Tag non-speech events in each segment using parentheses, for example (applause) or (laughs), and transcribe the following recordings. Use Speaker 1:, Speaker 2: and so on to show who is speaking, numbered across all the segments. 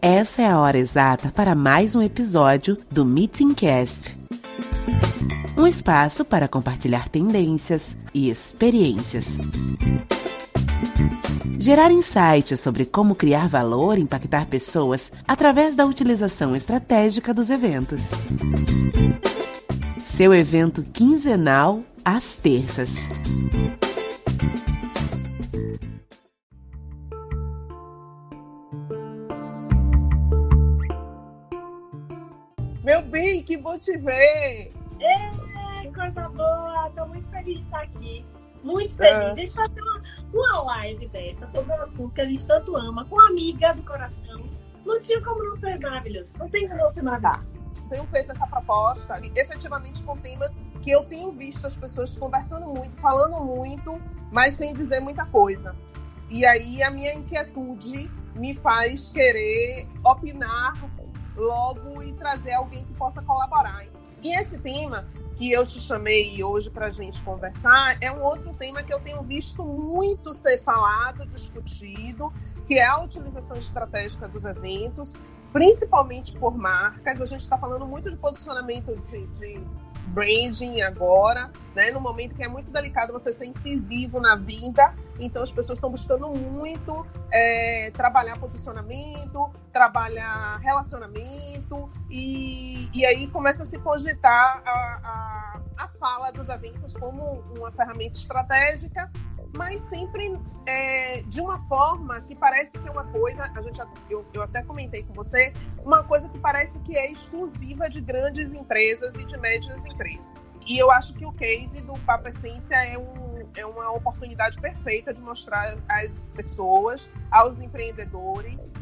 Speaker 1: Essa é a hora exata para mais um episódio do Meeting Cast. Um espaço para compartilhar tendências e experiências. Gerar insights sobre como criar valor e impactar pessoas através da utilização estratégica dos eventos. Seu evento quinzenal às terças.
Speaker 2: Meu bem, que bom te ver!
Speaker 3: É, coisa boa! Tô muito feliz de estar aqui. Muito feliz.
Speaker 2: É.
Speaker 3: A gente vai ter uma, uma live dessa sobre um assunto que a gente tanto ama, com uma amiga do coração. Não tinha como não ser maravilhoso. Não tem como não ser maravilhoso.
Speaker 2: Tenho feito essa proposta efetivamente com temas que eu tenho visto as pessoas conversando muito, falando muito, mas sem dizer muita coisa. E aí a minha inquietude me faz querer opinar logo e trazer alguém que possa colaborar. E esse tema que eu te chamei hoje para a gente conversar é um outro tema que eu tenho visto muito ser falado, discutido, que é a utilização estratégica dos eventos, principalmente por marcas. A gente está falando muito de posicionamento de, de branding agora, né? No momento que é muito delicado você ser incisivo na vida, então as pessoas estão buscando muito é, trabalhar posicionamento, trabalhar relacionamento e, e aí começa a se cogitar a, a, a fala dos eventos como uma ferramenta estratégica, mas sempre é, de uma forma que parece que é uma coisa, a gente, eu, eu até comentei com você, uma coisa que parece que é exclusiva de grandes empresas e de médias empresas. E eu acho que o case do Papo Essência é, um, é uma oportunidade perfeita de mostrar às pessoas, aos empreendedores,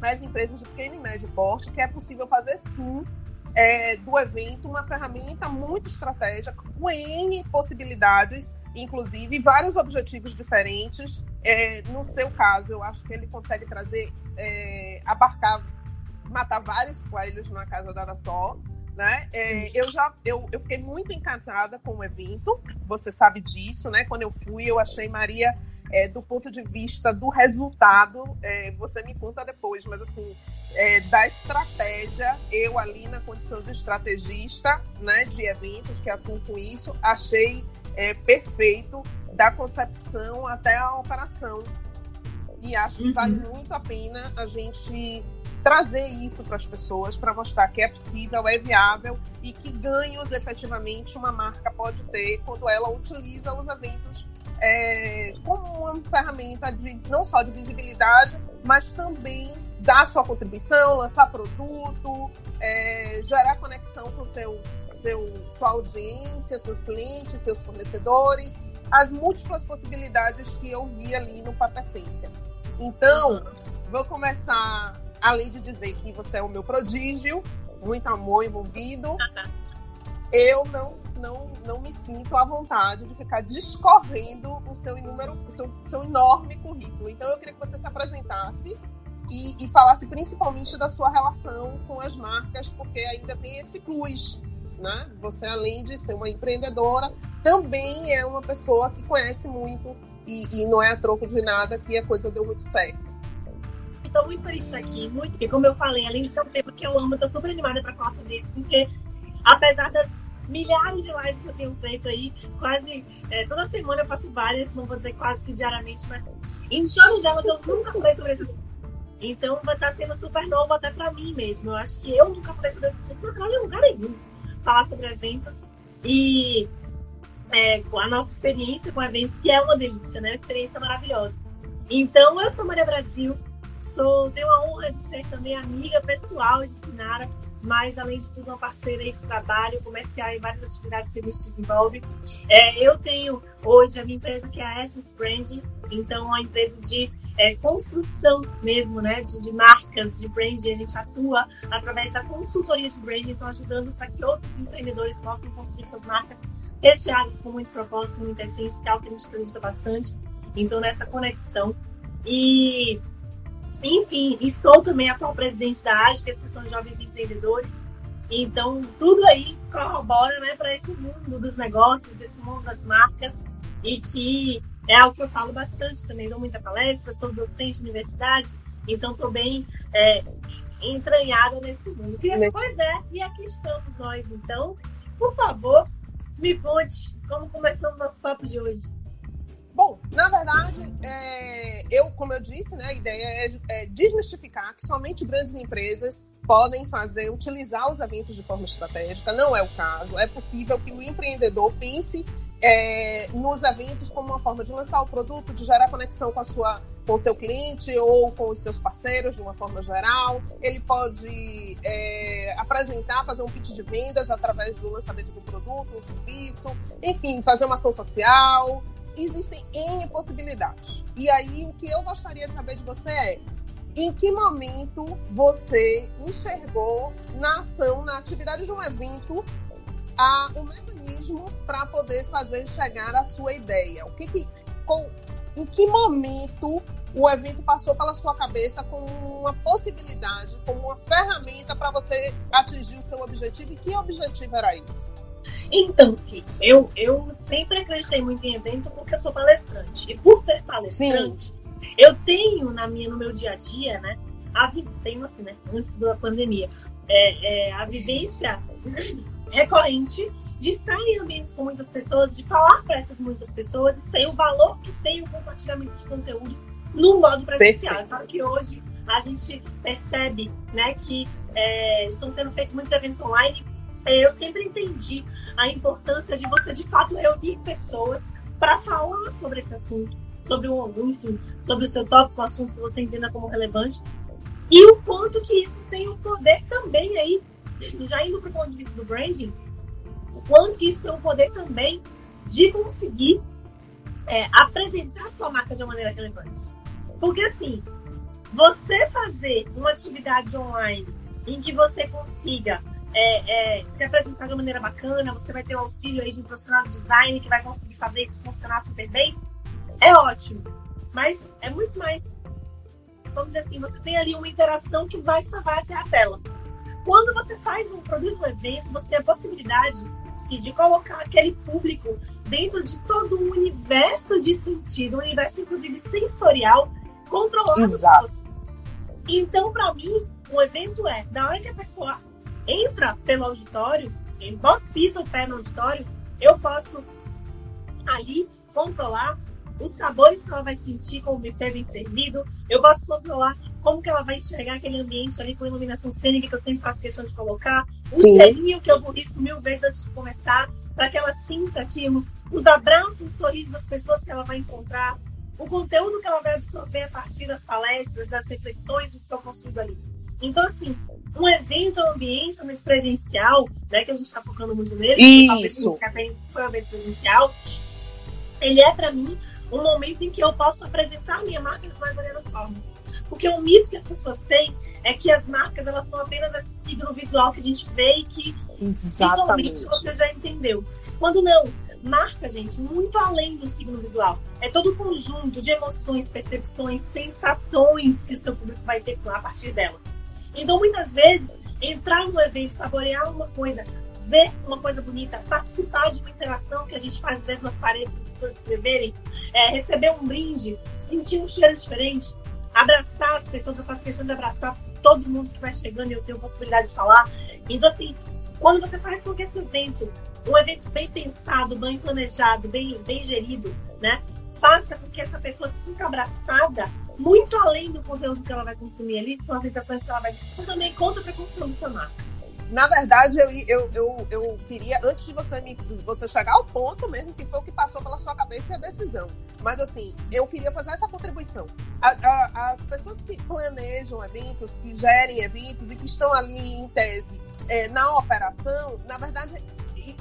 Speaker 2: às empresas de pequeno e médio porte, que é possível fazer sim é, do evento uma ferramenta muito estratégica, com N possibilidades, inclusive vários objetivos diferentes. É, no seu caso, eu acho que ele consegue trazer, é, abarcar, matar vários coelhos numa casa dada só. Né? É, eu já eu, eu fiquei muito encantada com o evento, você sabe disso, né? Quando eu fui, eu achei Maria é, do ponto de vista do resultado, é, você me conta depois, mas assim, é, da estratégia, eu ali na condição de estrategista né, de eventos que atuo com isso, achei é, perfeito da concepção até a operação. E acho que vale muito a pena a gente trazer isso para as pessoas, para mostrar que é possível, é viável e que ganhos efetivamente uma marca pode ter quando ela utiliza os eventos é, como uma ferramenta de, não só de visibilidade, mas também dar sua contribuição, lançar produto, é, gerar conexão com seu, seu, sua audiência, seus clientes, seus fornecedores, as múltiplas possibilidades que eu vi ali no Papo Essência. Então, vou começar, além de dizer que você é o meu prodígio, muito amor envolvido, eu não, não, não me sinto à vontade de ficar discorrendo o seu, inúmero, o seu, seu enorme currículo. Então, eu queria que você se apresentasse e, e, falasse principalmente da sua relação com as marcas, porque ainda tem esse plus, né? Você, além de ser uma empreendedora, também é uma pessoa que conhece muito e, e não é a troco de nada que a coisa deu muito certo.
Speaker 3: Estou muito feliz de estar aqui, muito, porque como eu falei, além de ser um tema que eu amo, estou super animada para falar sobre isso, porque apesar das milhares de lives que eu tenho feito aí, quase é, toda semana eu faço várias, não vou dizer quase que diariamente, mas em todas elas eu nunca falei sobre esse assunto. Então estar sendo super novo até para mim mesmo. Eu acho que eu nunca falei sobre esse assunto, não em lugar nenhum. Falar sobre eventos e é, a nossa experiência com eventos, que é uma delícia, né? Uma experiência maravilhosa. Então, eu sou Maria Brasil, sou, tenho a honra de ser também amiga pessoal de Sinara mas além de tudo uma parceira de trabalho comercial e várias atividades que a gente desenvolve. É, eu tenho hoje a minha empresa que é a Essence Branding, então uma empresa de é, construção mesmo, né, de, de, marcas de branding. A gente atua através da consultoria de branding, então ajudando para que outros empreendedores possam construir suas marcas recheadas com muito propósito, muita essência, que é algo que a gente acredita bastante. Então nessa conexão e enfim, estou também atual presidente da AGE, que é a Associação de Jovens Empreendedores. Então, tudo aí corrobora né, para esse mundo dos negócios, esse mundo das marcas, e que é algo que eu falo bastante também. Dou muita palestra, sou docente de universidade, então estou bem é, entranhada nesse mundo. E, pois é, e aqui estamos nós, então. Por favor, me conte como começamos nosso papo de hoje.
Speaker 2: Bom, na verdade, é, eu, como eu disse, né, a ideia é, é, desmistificar que somente grandes empresas podem fazer, utilizar os eventos de forma estratégica. Não é o caso. É possível que o empreendedor pense é, nos eventos como uma forma de lançar o produto, de gerar conexão com a sua, com o seu cliente ou com os seus parceiros de uma forma geral. Ele pode é, apresentar, fazer um pitch de vendas através do lançamento do produto, um serviço, enfim, fazer uma ação social existem N possibilidades. E aí, o que eu gostaria de saber de você é em que momento você enxergou na ação, na atividade de um evento, a, o mecanismo para poder fazer chegar a sua ideia? O que, que com, em que momento o evento passou pela sua cabeça como uma possibilidade, como uma ferramenta para você atingir o seu objetivo? E que objetivo era isso?
Speaker 3: Então, sim, eu, eu sempre acreditei muito em evento porque eu sou palestrante. E por ser palestrante, sim. eu tenho na minha, no meu dia a dia, né? A, tenho assim, né? Antes da pandemia, é, é, a vivência recorrente de estar em ambientes com muitas pessoas, de falar para essas muitas pessoas e sei o valor que tem o compartilhamento de conteúdo no modo presencial. Claro que hoje a gente percebe né, que é, estão sendo feitos muitos eventos online eu sempre entendi a importância de você de fato reunir pessoas para falar sobre esse assunto, sobre o enfim, sobre o seu tópico, o assunto que você entenda como relevante, e o quanto que isso tem o poder também aí, já indo para o ponto de vista do branding, o quanto que isso tem o poder também de conseguir é, apresentar sua marca de uma maneira relevante. Porque assim, você fazer uma atividade online em que você consiga é, é, se apresentar de uma maneira bacana, você vai ter o auxílio aí de um profissional de design que vai conseguir fazer isso funcionar super bem, é ótimo. Mas é muito mais, vamos dizer assim, você tem ali uma interação que vai só vai até a tela. Quando você faz um, produz um evento, você tem a possibilidade sim, de colocar aquele público dentro de todo um universo de sentido, um universo inclusive sensorial, controlado Exato. por você. Então, para mim, um evento é, da hora que a pessoa entra pelo auditório, embora pisa o pé no auditório, eu posso ali controlar os sabores que ela vai sentir com o buffet bem servido, eu posso controlar como que ela vai enxergar aquele ambiente ali com iluminação cênica que eu sempre faço questão de colocar, Sim. o selinho que eu borrifo mil vezes antes de começar, para que ela sinta aquilo, os abraços, os sorrisos das pessoas que ela vai encontrar, o conteúdo que ela vai absorver a partir das palestras, das reflexões, o que eu construído ali. Então, assim, um evento um ambiente, um ambiente presencial, né, que a gente está focando muito nele,
Speaker 2: Isso.
Speaker 3: foi um evento presencial, ele é, para mim, um momento em que eu posso apresentar a minha marca das mais variadas formas. Porque o mito que as pessoas têm é que as marcas elas são apenas esse signo visual que a gente vê e que
Speaker 2: visualmente
Speaker 3: você já entendeu. Quando não, marca, gente, muito além do signo visual. É todo o conjunto de emoções, percepções, sensações que o seu público vai ter a partir dela. Então, muitas vezes, entrar no evento, saborear uma coisa, ver uma coisa bonita, participar de uma interação que a gente faz às vezes nas paredes para as pessoas escreverem, é, receber um brinde, sentir um cheiro diferente, abraçar as pessoas, eu faço questão de abraçar todo mundo que vai chegando e eu tenho a possibilidade de falar. Então, assim, quando você faz com que esse evento um evento bem pensado, bem planejado, bem, bem gerido, né? Faça com que essa pessoa se sinta abraçada muito além do conteúdo que ela vai consumir ali, que são as sensações que ela vai. Então, também conta para solucionar.
Speaker 2: Na verdade, eu, eu, eu, eu queria, antes de você, me, você chegar ao ponto mesmo, que foi o que passou pela sua cabeça e a decisão. Mas, assim, eu queria fazer essa contribuição. A, a, as pessoas que planejam eventos, que gerem eventos e que estão ali, em tese, é, na operação, na verdade,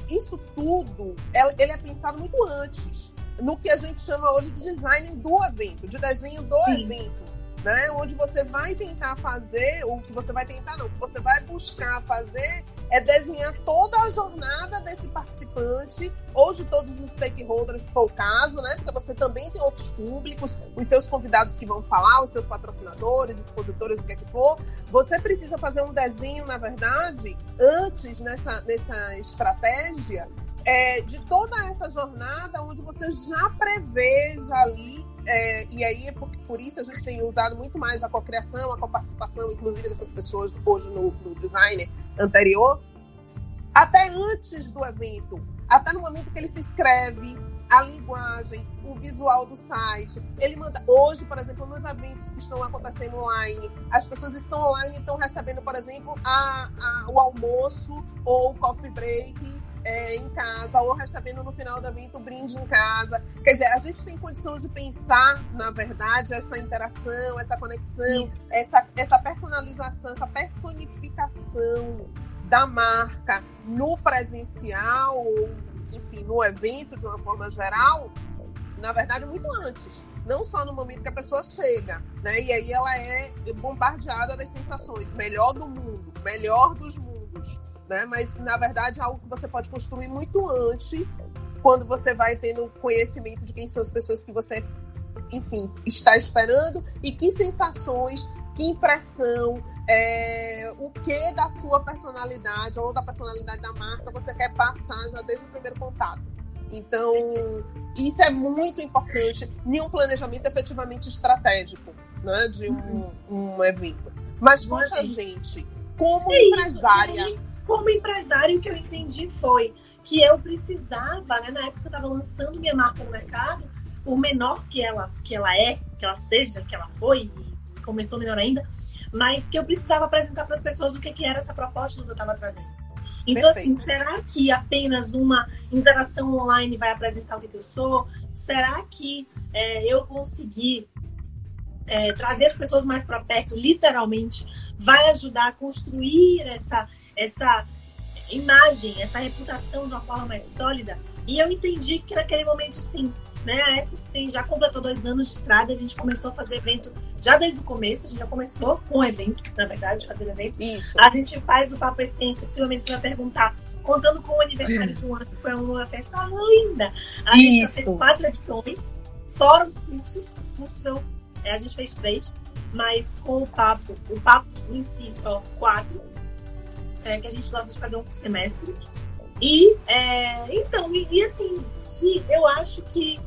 Speaker 2: isso tudo, ele é pensado muito antes, no que a gente chama hoje de design do evento, de desenho do Sim. evento né? Onde você vai tentar fazer, ou que você vai tentar não, que você vai buscar fazer é desenhar toda a jornada desse participante ou de todos os stakeholders, se for o caso, né? Porque você também tem outros públicos, os seus convidados que vão falar, os seus patrocinadores, expositores, o que é que for. Você precisa fazer um desenho, na verdade, antes nessa, nessa estratégia é, de toda essa jornada, onde você já preveja ali é, e aí, é por, por, isso, a gente tem usado muito mais a cocriação, a coparticipação, inclusive dessas pessoas hoje no, no designer anterior, até antes do evento, até no momento que ele se inscreve, a linguagem, o visual do site. Ele manda. Hoje, por exemplo, nos eventos que estão acontecendo online, as pessoas estão online e estão recebendo, por exemplo, a, a, o almoço ou o coffee break é, em casa, ou recebendo no final do evento o brinde em casa. Quer dizer, a gente tem condição de pensar, na verdade, essa interação, essa conexão, essa, essa personalização, essa personificação da marca no presencial, ou, enfim, no evento de uma forma geral, na verdade, muito antes. Não só no momento que a pessoa chega, né? E aí ela é bombardeada das sensações, melhor do mundo, melhor dos mundos né? Mas na verdade é algo que você pode construir muito antes, quando você vai tendo conhecimento de quem são as pessoas que você, enfim, está esperando e que sensações, que impressão, é, o que da sua personalidade ou da personalidade da marca você quer passar já desde o primeiro contato. Então, isso é muito importante em um planejamento efetivamente estratégico né, de um, um evento. Mas conte a gente, como é empresária. Isso,
Speaker 3: como empresário, o que eu entendi foi que eu precisava, né, na época eu estava lançando minha marca no mercado, por menor que ela, que ela é, que ela seja, que ela foi, começou menor ainda, mas que eu precisava apresentar para as pessoas o que, que era essa proposta que eu estava trazendo. Então, assim, Perfeito. assim, será que apenas uma interação online vai apresentar o que, que eu sou? Será que é, eu conseguir é, trazer as pessoas mais para perto, literalmente, vai ajudar a construir essa, essa imagem, essa reputação de uma forma mais sólida. E eu entendi que naquele momento, sim, né? A Essence já completou dois anos de estrada, a gente começou a fazer evento já desde o começo, a gente já começou com o evento, na verdade, fazer evento.
Speaker 2: Isso.
Speaker 3: A gente faz o Papo Essência, possivelmente você vai perguntar, contando com o aniversário de um ano, que foi uma festa linda. A gente Isso. fez quatro edições, fora os cursos, os cursos eu, é, a gente fez três, mas com o papo, o papo em si só quatro é, que a gente gosta de fazer um por semestre. E, é, então, e, e, assim, que eu acho que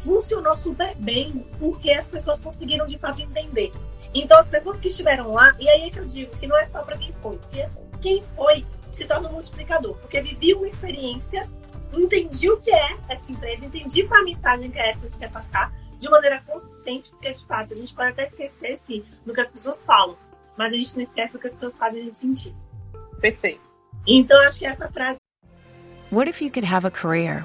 Speaker 3: funcionou super bem porque as pessoas conseguiram de fato entender. Então, as pessoas que estiveram lá, e aí é que eu digo que não é só para quem foi, porque assim, quem foi se torna um multiplicador, porque viviu uma experiência, entendi o que é essa empresa, entendi qual é a mensagem que a Essence quer passar de maneira consistente, porque de fato a gente pode até esquecer se, do que as pessoas falam, mas a gente não esquece o que as pessoas fazem a gente sentir.
Speaker 2: Perfeito.
Speaker 3: Então acho que essa frase.
Speaker 4: What if you could have a career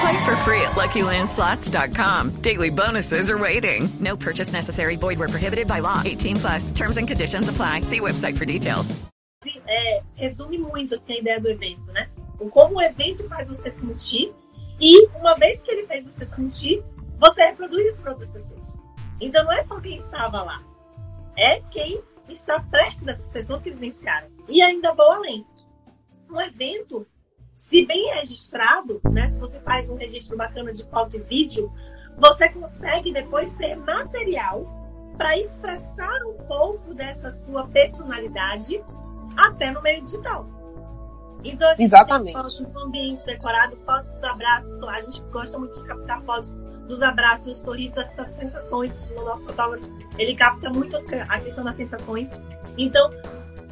Speaker 5: Play for free at LuckyLandSlots.com. Daily bonuses are waiting. No purchase necessary. Void where prohibited by law. 18 plus. Terms and conditions apply. See website for details.
Speaker 3: é, resume muito assim, a ideia do evento, né? O como o evento faz você sentir e uma vez que ele fez você sentir, você reproduz isso para outras pessoas. Então não é só quem estava lá, é quem está perto dessas pessoas que vivenciaram. E ainda vou além. Um evento, se bem registrado, né, se você faz um registro bacana de foto e vídeo, você consegue depois ter material para expressar um pouco dessa sua personalidade até no meio digital. Então a gente
Speaker 2: Exatamente.
Speaker 3: tem fotos do ambiente decorado, fotos dos abraços. A gente gosta muito de captar fotos dos abraços, dos sorrisos, essas sensações. O nosso fotógrafo ele capta muito a questão das sensações. Então,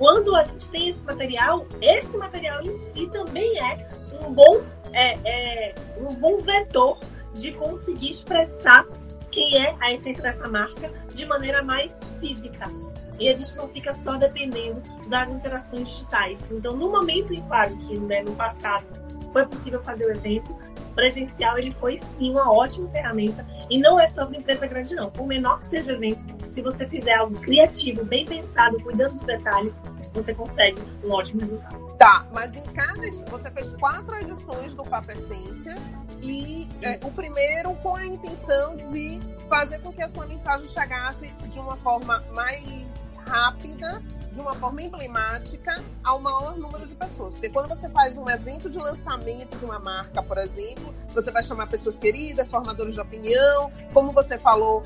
Speaker 3: quando a gente tem esse material, esse material em si também é um bom, é, é, um bom vetor de conseguir expressar quem é a essência dessa marca de maneira mais física. E a gente não fica só dependendo das interações digitais. Então, no momento, e claro que né, no passado foi possível fazer o evento, presencial ele foi sim uma ótima ferramenta. E não é só para empresa grande, não. Por menor que seja o evento, se você fizer algo criativo, bem pensado, cuidando dos detalhes, você consegue um ótimo resultado.
Speaker 2: Tá, mas em cada. Você fez quatro edições do Papo Essência e é, o primeiro com a intenção de fazer com que a sua mensagem chegasse de uma forma mais rápida, de uma forma emblemática, ao maior número de pessoas. Porque quando você faz um evento de lançamento de uma marca, por exemplo, você vai chamar pessoas queridas, formadores de opinião, como você falou,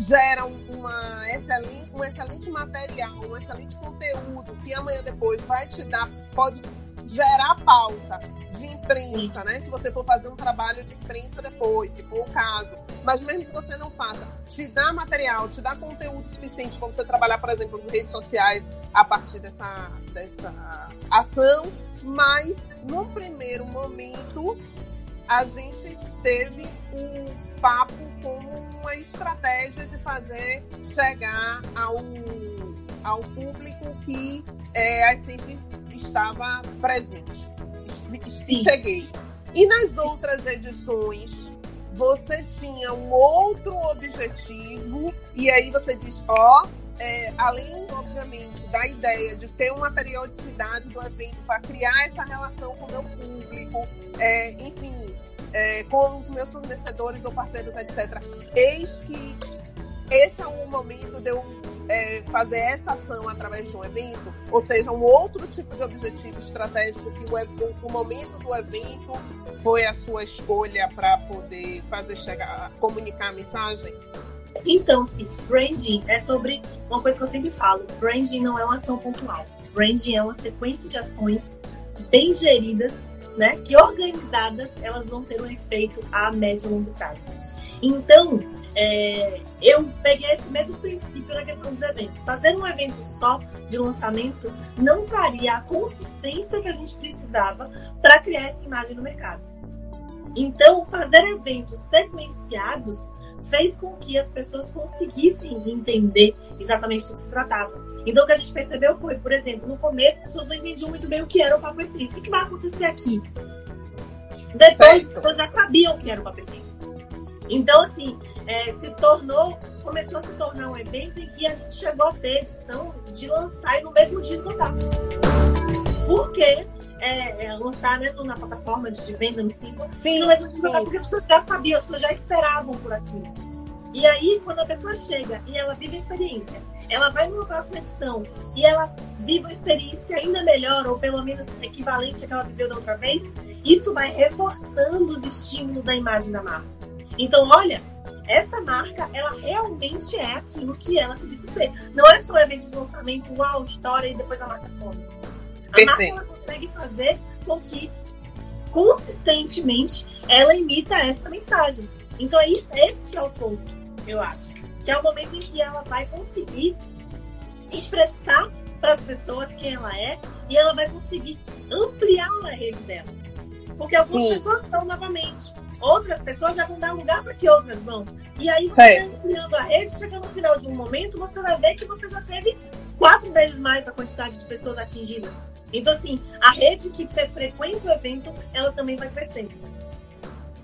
Speaker 2: gera uma excelente, um excelente material, um excelente conteúdo que amanhã depois vai te dar, pode gerar pauta de imprensa, né? Se você for fazer um trabalho de imprensa depois, se for o caso. Mas mesmo que você não faça, te dá material, te dá conteúdo suficiente para você trabalhar, por exemplo, nas redes sociais a partir dessa, dessa ação. Mas, num primeiro momento, a gente teve o papo como uma estratégia de fazer chegar ao, ao público que é, a essência estava presente. E cheguei. E nas outras edições, você tinha um outro objetivo, e aí você diz, ó, oh, é, além, obviamente, da ideia de ter uma periodicidade do evento para criar essa relação com o meu público, é, enfim, é, com os meus fornecedores ou parceiros, etc. Eis que esse é o momento de eu é, fazer essa ação através de um evento, ou seja, um outro tipo de objetivo estratégico que o, o momento do evento foi a sua escolha para poder fazer chegar, comunicar a mensagem?
Speaker 3: Então, sim, branding é sobre uma coisa que eu sempre falo: branding não é uma ação pontual. Branding é uma sequência de ações bem geridas, né, que organizadas elas vão ter um efeito a médio e longo prazo. Então, é, eu peguei esse mesmo princípio na questão dos eventos. Fazer um evento só de lançamento não traria a consistência que a gente precisava para criar essa imagem no mercado. Então, fazer eventos sequenciados fez com que as pessoas conseguissem entender exatamente do que se tratava. Então, o que a gente percebeu foi, por exemplo, no começo as pessoas não entendiam muito bem o que era o Papo Essência. O que vai acontecer aqui? Depois, as pessoas já sabiam o que era o Papo Essência. Então, assim, é, se tornou, começou a se tornar um evento em que a gente chegou a ter edição de lançar no mesmo dia esgotar. Porque é, é, lançar né, na plataforma de venda no Simpla,
Speaker 2: sim,
Speaker 3: no mesmo dia porque as pessoas já sabiam, as pessoas já esperavam por aquilo. E aí, quando a pessoa chega e ela vive a experiência, ela vai numa próxima edição e ela vive uma experiência ainda melhor, ou pelo menos equivalente à que ela viveu da outra vez, isso vai reforçando os estímulos da imagem da marca. Então, olha, essa marca, ela realmente é aquilo que ela se disse ser. Não é só evento de lançamento, uau, história e depois a marca some. A Perfeito. marca ela consegue fazer com que consistentemente ela imita essa mensagem. Então é isso, esse que é o ponto, eu acho. Que é o momento em que ela vai conseguir expressar para as pessoas quem ela é e ela vai conseguir ampliar a rede dela. Porque algumas Sim. pessoas estão novamente outras pessoas já vão dar lugar para que outras vão. E aí, você ampliando a rede, chega no final de um momento, você vai ver que você já teve quatro vezes mais a quantidade de pessoas atingidas. Então, assim, a rede que frequenta o evento, ela também vai crescendo.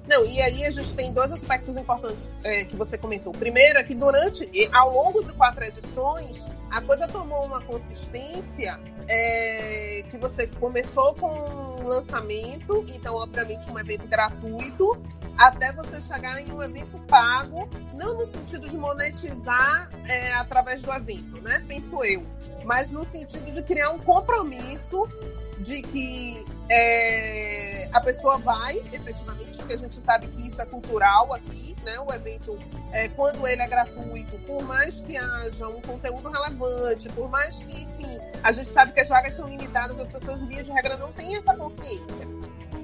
Speaker 2: Não, e aí a gente tem dois aspectos importantes é, que você comentou. Primeiro é que durante, ao longo de quatro edições, a coisa tomou uma consistência é, que você começou com um lançamento, então, obviamente, um evento gratuito, até você chegar em um evento pago, não no sentido de monetizar é, através do evento, né? Penso eu, mas no sentido de criar um compromisso de que é, a pessoa vai efetivamente, porque a gente sabe que isso é cultural aqui, né? O evento, é, quando ele é gratuito, por mais que haja um conteúdo relevante, por mais que, enfim, a gente sabe que as vagas são limitadas, as pessoas, via de regra, não têm essa consciência.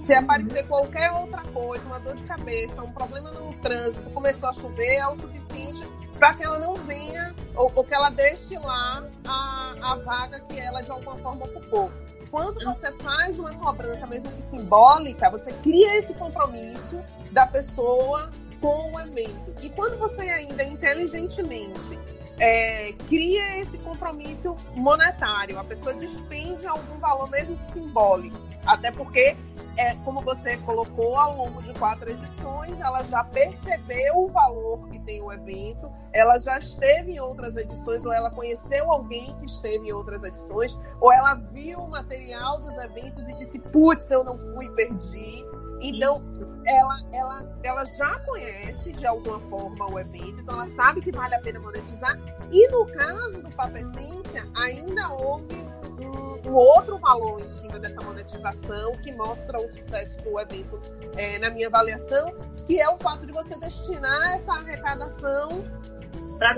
Speaker 2: Se aparecer qualquer outra coisa, uma dor de cabeça, um problema no trânsito, começou a chover, é o suficiente para que ela não venha ou, ou, que ela deixe lá a, a vaga que ela de alguma forma ocupou. Quando você faz uma cobrança, mesmo que simbólica, você cria esse compromisso da pessoa com o evento. E quando você ainda inteligentemente é, cria esse compromisso monetário, a pessoa despende algum valor, mesmo que simbólico. Até porque é, como você colocou, ao longo de quatro edições, ela já percebeu o valor que tem o evento, ela já esteve em outras edições, ou ela conheceu alguém que esteve em outras edições, ou ela viu o material dos eventos e disse: putz, eu não fui, perdi. Então, ela, ela, ela já conhece de alguma forma o evento, então ela sabe que vale a pena monetizar. E no caso do Papo Essência, ainda houve um, um, outro valor em cima dessa monetização que mostra o sucesso do evento é, na minha avaliação, que é o fato de você destinar essa arrecadação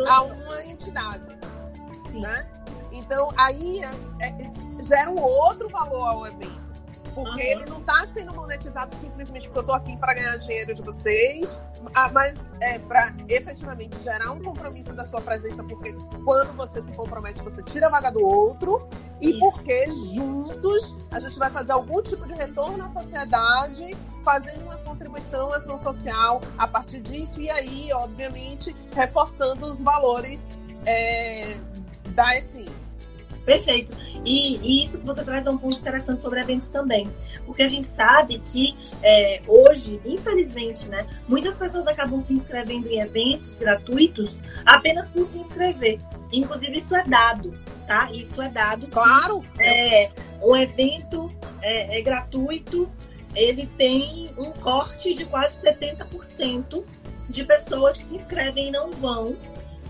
Speaker 2: a uma entidade. Né? Então, aí é, é, gera um outro valor ao evento. Porque uhum. ele não está sendo monetizado simplesmente porque eu estou aqui para ganhar dinheiro de vocês, ah, mas é para efetivamente gerar um compromisso da sua presença, porque quando você se compromete, você tira a vaga do outro, e Isso. porque juntos a gente vai fazer algum tipo de retorno à sociedade, fazendo uma contribuição à ação social a partir disso, e aí, obviamente, reforçando os valores é, da essência.
Speaker 3: Perfeito. E, e, isso que você traz é um ponto interessante sobre eventos também. Porque a gente sabe que é, hoje, infelizmente, né, muitas pessoas acabam se inscrevendo em eventos gratuitos apenas por se inscrever. Inclusive, isso é dado, tá? Isso é dado.
Speaker 2: Claro!
Speaker 3: Que, é, um evento é, é gratuito, ele tem um corte de quase 70% de pessoas que se inscrevem e não vão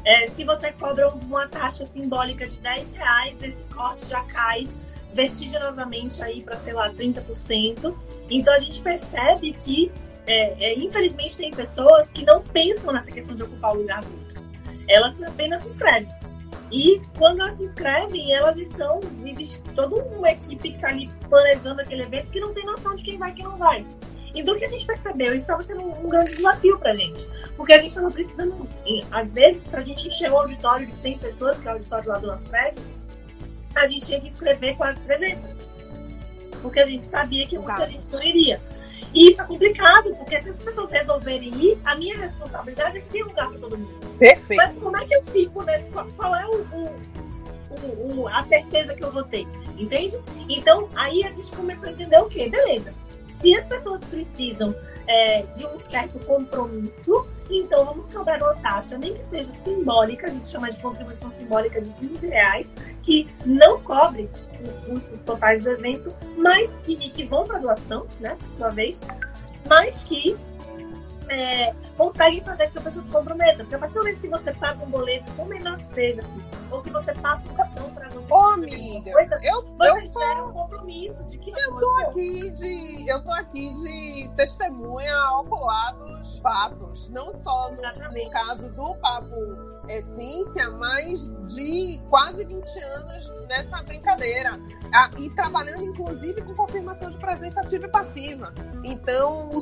Speaker 3: é, se você cobra uma taxa simbólica de 10 reais, esse corte já cai vertiginosamente aí para, sei lá, 30%. Então a gente percebe que, é, é, infelizmente, tem pessoas que não pensam nessa questão de ocupar o lugar do outro. Elas apenas se inscrevem. E quando elas se inscrevem, elas estão. Existe toda uma equipe que está ali planejando aquele evento que não tem noção de quem vai e quem não vai. E do que a gente percebeu, isso estava sendo um, grande desafio para a gente. Porque a gente estava precisando, às vezes, para a gente encher um auditório de 100 pessoas, que é o auditório lá do nosso prédio, a gente tinha que escrever quase 300. Porque a gente sabia que muita gente não iria. E isso é complicado, porque se as pessoas resolverem ir, a minha responsabilidade é que tem lugar para todo mundo.
Speaker 2: Perfeito.
Speaker 3: Mas como é que eu fico nesse. Qual é o, o, o, a certeza que eu vou ter? Entende? Então, aí a gente começou a entender o quê? Beleza se as pessoas precisam é, de um certo compromisso, então vamos cobrar uma taxa, nem que seja simbólica, a gente chama de contribuição simbólica de 15 reais, que não cobre os custos totais do evento, mas que, que vão para doação, né, por sua vez, mas que é, conseguem fazer que a pessoa se comprometa. Porque a partir do momento que você paga um boleto, por menor que seja, assim, ou que você passa um cartão para você.
Speaker 2: Ô, amiga, coisa, eu,
Speaker 3: você
Speaker 2: eu
Speaker 3: sou... um compromisso de que.
Speaker 2: Eu tô aqui de. Eu tô aqui de testemunha ocular dos fatos. Não só no, no caso do Papo Essência, mas de quase 20 anos nessa brincadeira. Ah, e trabalhando, inclusive, com confirmação de presença ativa e passiva. Então, o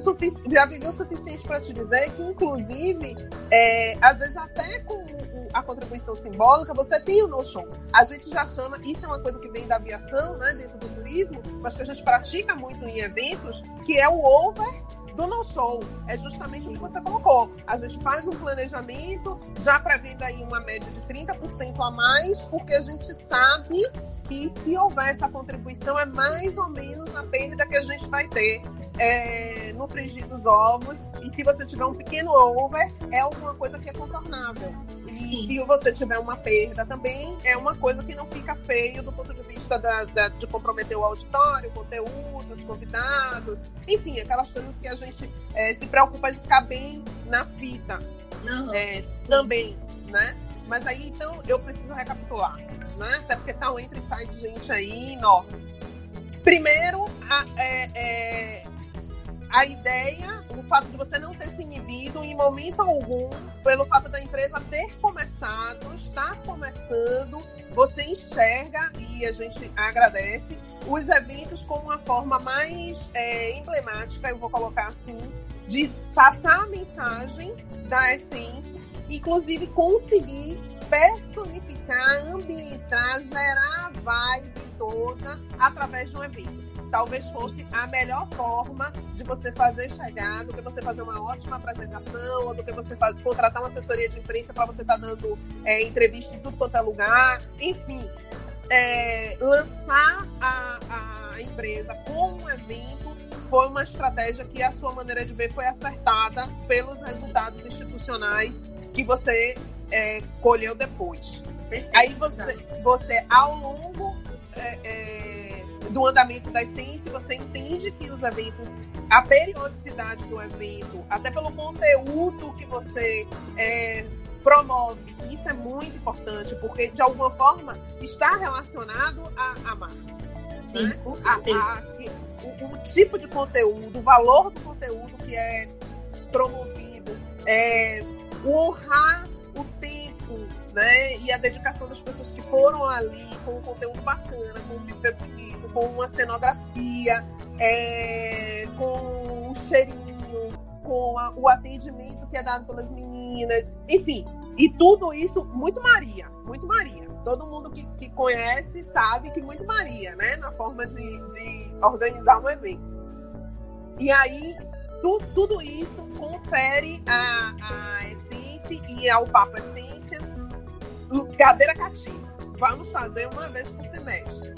Speaker 2: já vivi o suficiente para te dizer que, inclusive, é, às vezes até com a contribuição simbólica, você tem o no-show. A gente já chama, isso é uma coisa que vem da aviação, né, dentro do turismo, mas que a gente pratica muito em eventos, que é o over do no-show. É justamente o que você colocou. A gente faz um planejamento, já prevendo aí uma média de 30% a mais, porque a gente sabe que se houver essa contribuição, é mais ou menos a perda que a gente vai ter é, no frigir dos ovos. E se você tiver um pequeno over, é alguma coisa que é contornável. E Sim. se você tiver uma perda também, é uma coisa que não fica feio do ponto de vista da, da, de comprometer o auditório, o conteúdo, os convidados, enfim, aquelas coisas que a gente é, se preocupa de ficar bem na fita. Uhum. É, também, né? Mas aí, então, eu preciso recapitular, né? Até porque tá um entra e sai de gente aí enorme. Primeiro, a, é, é, a ideia, o fato de você não ter se inibido em momento algum, pelo fato da empresa ter começado, estar começando, você enxerga, e a gente agradece, os eventos como uma forma mais é, emblemática, eu vou colocar assim, de passar a mensagem da essência, inclusive conseguir personificar, ambientar, gerar a vibe toda através de um evento. Talvez fosse a melhor forma de você fazer chegar, do que você fazer uma ótima apresentação, ou do que você contratar uma assessoria de imprensa para você estar tá dando é, entrevista em tudo quanto é lugar. Enfim, é, lançar a, a empresa como um evento foi uma estratégia que a sua maneira de ver foi acertada pelos resultados institucionais que você é, colheu depois. Perfeito. Aí você, você ao longo é, é, do andamento da ciências, você entende que os eventos, a periodicidade do evento, até pelo conteúdo que você é, promove, isso é muito importante, porque de alguma forma está relacionado à, marca. Sim, né? a, a, o, o, tipo de conteúdo, o valor do conteúdo que é promovido, é, o honrar o tempo né, e a dedicação das pessoas que foram ali com um conteúdo bacana, com um buffet bonito, com uma cenografia, é, com um cheirinho, com a, o atendimento que é dado pelas meninas, enfim. E tudo isso, muito Maria, muito Maria. Todo mundo que, que conhece sabe que muito Maria, né? Na forma de, de organizar um evento. E aí, tu, tudo isso confere a, a essência e ao Papa Essência cadeira cativa. Vamos fazer uma vez por semestre.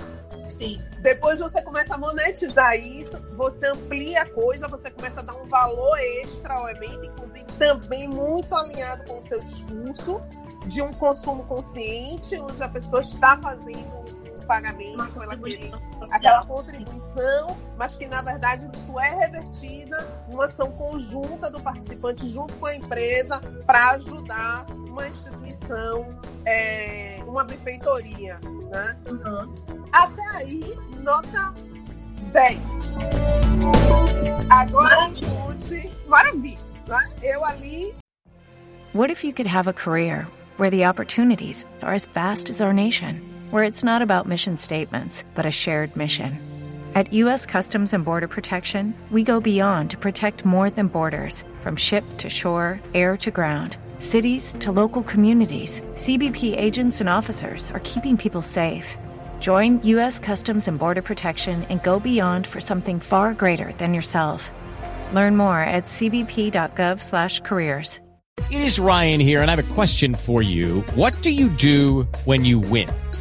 Speaker 2: Sim. Depois você começa a monetizar isso, você amplia a coisa, você começa a dar um valor extra ao evento, inclusive também muito alinhado com o seu discurso de um consumo consciente, onde a pessoa está fazendo pagamento, ela querer aquela contribuição, mas que na verdade isso é revertida numa ação conjunta do participante junto com a empresa para ajudar uma instituição, é, uma benfeitoria. Né? Uhum. Até aí, nota 10. Agora escute, maravilha. Né? Eu ali.
Speaker 4: What if you could have a career where the opportunities are as vast as our nation? Where it's not about mission statements, but a shared mission. At U.S. Customs and Border Protection, we go beyond to protect more than borders from ship to shore, air to ground. Cities to local communities, CBP agents and officers are keeping people safe. Join U.S. Customs and Border Protection and go beyond for something far greater than yourself. Learn more at cbp.gov/careers.
Speaker 6: It is Ryan here, and I have a question for you. What do you do when you win?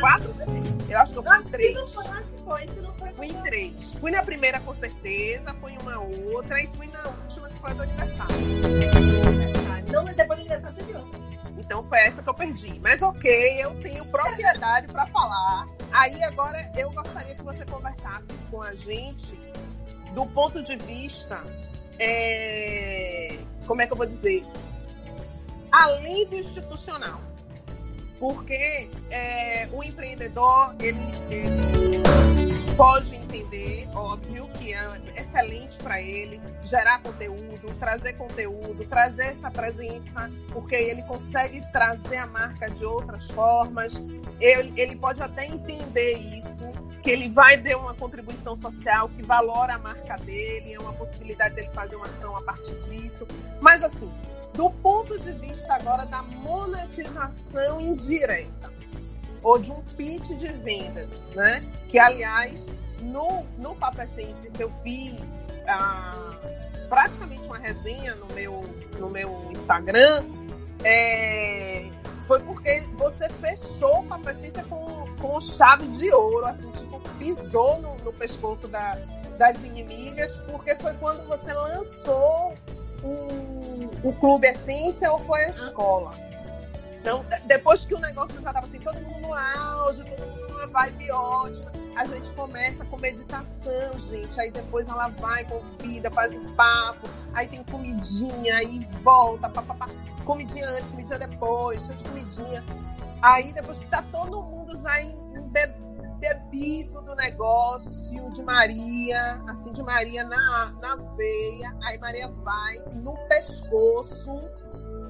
Speaker 2: quatro? Eu acho que eu fui em três.
Speaker 3: Se não foi, acho que foi. Se não foi,
Speaker 2: fui em três. Fui na primeira com certeza, fui em uma outra e fui na última que foi do aniversário.
Speaker 3: Não, mas depois do aniversário teve outra.
Speaker 2: Então foi essa que eu perdi. Mas ok, eu tenho propriedade para falar. Aí agora eu gostaria que você conversasse com a gente do ponto de vista. É... Como é que eu vou dizer? Além do institucional porque é, o empreendedor ele, ele, pode entender, óbvio, que é excelente para ele gerar conteúdo, trazer conteúdo, trazer essa presença, porque ele consegue trazer a marca de outras formas. Ele, ele pode até entender isso, que ele vai ter uma contribuição social que valora a marca dele, é uma possibilidade dele fazer uma ação a partir disso. Mas assim, do ponto de vista agora da monetização indireta ou de um pitch de vendas, né? Que aliás no no Papo Essência que eu fiz ah, praticamente uma resenha no meu no meu Instagram é, foi porque você fechou com a Essência com, com chave de ouro, assim, tipo, pisou no, no pescoço da, das inimigas, porque foi quando você lançou o, o Clube Essência ou foi a escola. Então, depois que o negócio já estava assim, todo mundo no auge, todo mundo numa vibe ótima, a gente começa com meditação, gente. Aí depois ela vai, convida, faz um papo, aí tem comidinha, aí volta, papapá. Comidinha antes, comidinha depois, cheio de comidinha. Aí depois que tá todo mundo já embebido do negócio de Maria, assim, de Maria na, na veia, aí Maria vai no pescoço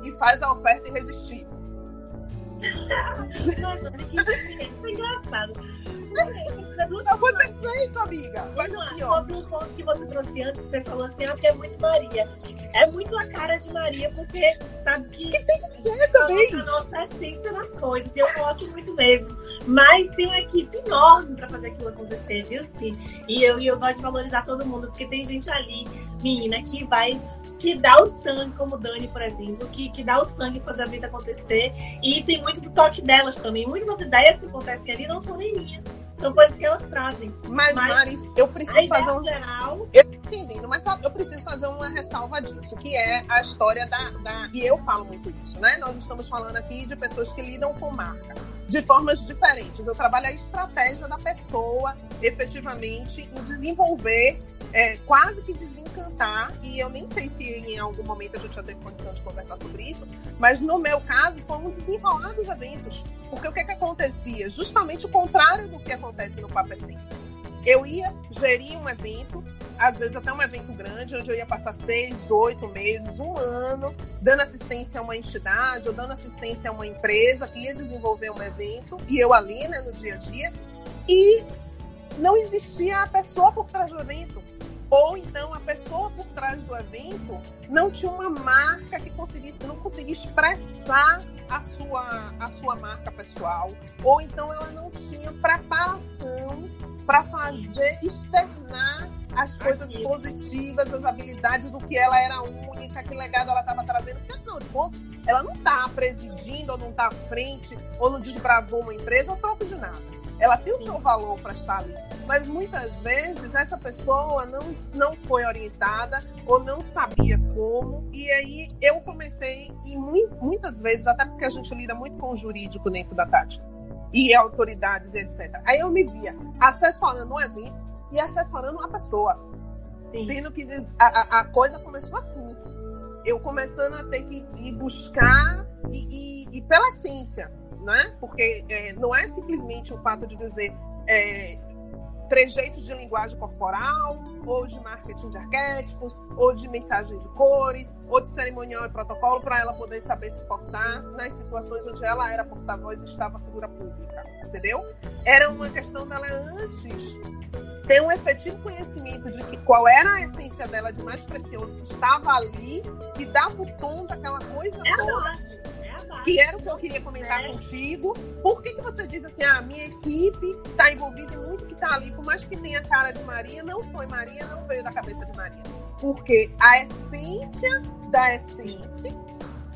Speaker 2: e faz a oferta irresistível.
Speaker 3: Nossa, que engraçado.
Speaker 2: Não foi perfeito, amiga. Mas assim.
Speaker 3: Sobre um ponto que você trouxe antes, você falou assim, ah, porque é muito Maria. É muito a cara de Maria, porque sabe que.
Speaker 2: Que tem que ser também.
Speaker 3: A nossa essência nas coisas. Eu coloco muito mesmo. Mas tem uma equipe enorme pra fazer aquilo acontecer, viu, sim? E eu, e eu gosto de valorizar todo mundo, porque tem gente ali, menina, que vai que dá o sangue, como Dani, por exemplo, que, que dá o sangue para fazer a vida acontecer. E tem muito do toque delas também. Muitas das ideias que acontecem ali não são nem minhas. São coisas que elas trazem.
Speaker 2: Mas, mas Maris, eu preciso fazer um.
Speaker 3: Geral...
Speaker 2: Eu entendendo, mas sabe, eu preciso fazer uma ressalva disso, que é a história da, da. E eu falo muito isso, né? Nós estamos falando aqui de pessoas que lidam com marca de formas diferentes. Eu trabalho a estratégia da pessoa, efetivamente, em desenvolver, é, quase que desencantar, e eu nem sei se em algum momento a gente já teve condição de conversar sobre isso, mas no meu caso foi um desenrolar dos eventos. Porque o que, que acontecia? Justamente o contrário do que acontece no Papo Essência. Eu ia gerir um evento, às vezes até um evento grande, onde eu ia passar seis, oito meses, um ano, dando assistência a uma entidade ou dando assistência a uma empresa que ia desenvolver um evento, e eu ali, né, no dia a dia, e não existia a pessoa por trás do evento. Ou então a pessoa por trás do evento não tinha uma marca que conseguisse, não conseguia expressar a sua, a sua marca pessoal. Ou então ela não tinha preparação para fazer externar as coisas Aqui. positivas, as habilidades, o que ela era única, que legado ela estava trazendo. Porque, afinal de contas, ela não está presidindo, ou não está à frente, ou não desbravou uma empresa a troco de nada. Ela tem Sim. o seu valor para estar ali. Mas muitas vezes essa pessoa não, não foi orientada ou não sabia como. E aí eu comecei, e muitas vezes, até porque a gente lida muito com o jurídico dentro da tática e autoridades, etc. Aí eu me via assessorando um evento e assessorando uma pessoa. Sim. Tendo que a, a, coisa começou assim. Eu começando a ter que ir buscar e, e, e pela essência, né? Porque é, não é simplesmente o fato de dizer é, trejeitos de linguagem corporal, ou de marketing de arquétipos, ou de mensagem de cores, ou de cerimonial e protocolo, para ela poder saber se portar nas situações onde ela era porta-voz e estava figura pública, entendeu? Era uma questão dela antes ter um efetivo conhecimento de que qual era a essência dela de mais precioso que estava ali, que dava o tom daquela coisa toda que era o que eu queria comentar é. contigo. Por que, que você diz assim, ah, minha equipe está envolvida em muito que está ali, por mais que tenha cara de Maria, não foi Maria, não veio da cabeça de Maria. Porque a essência da essência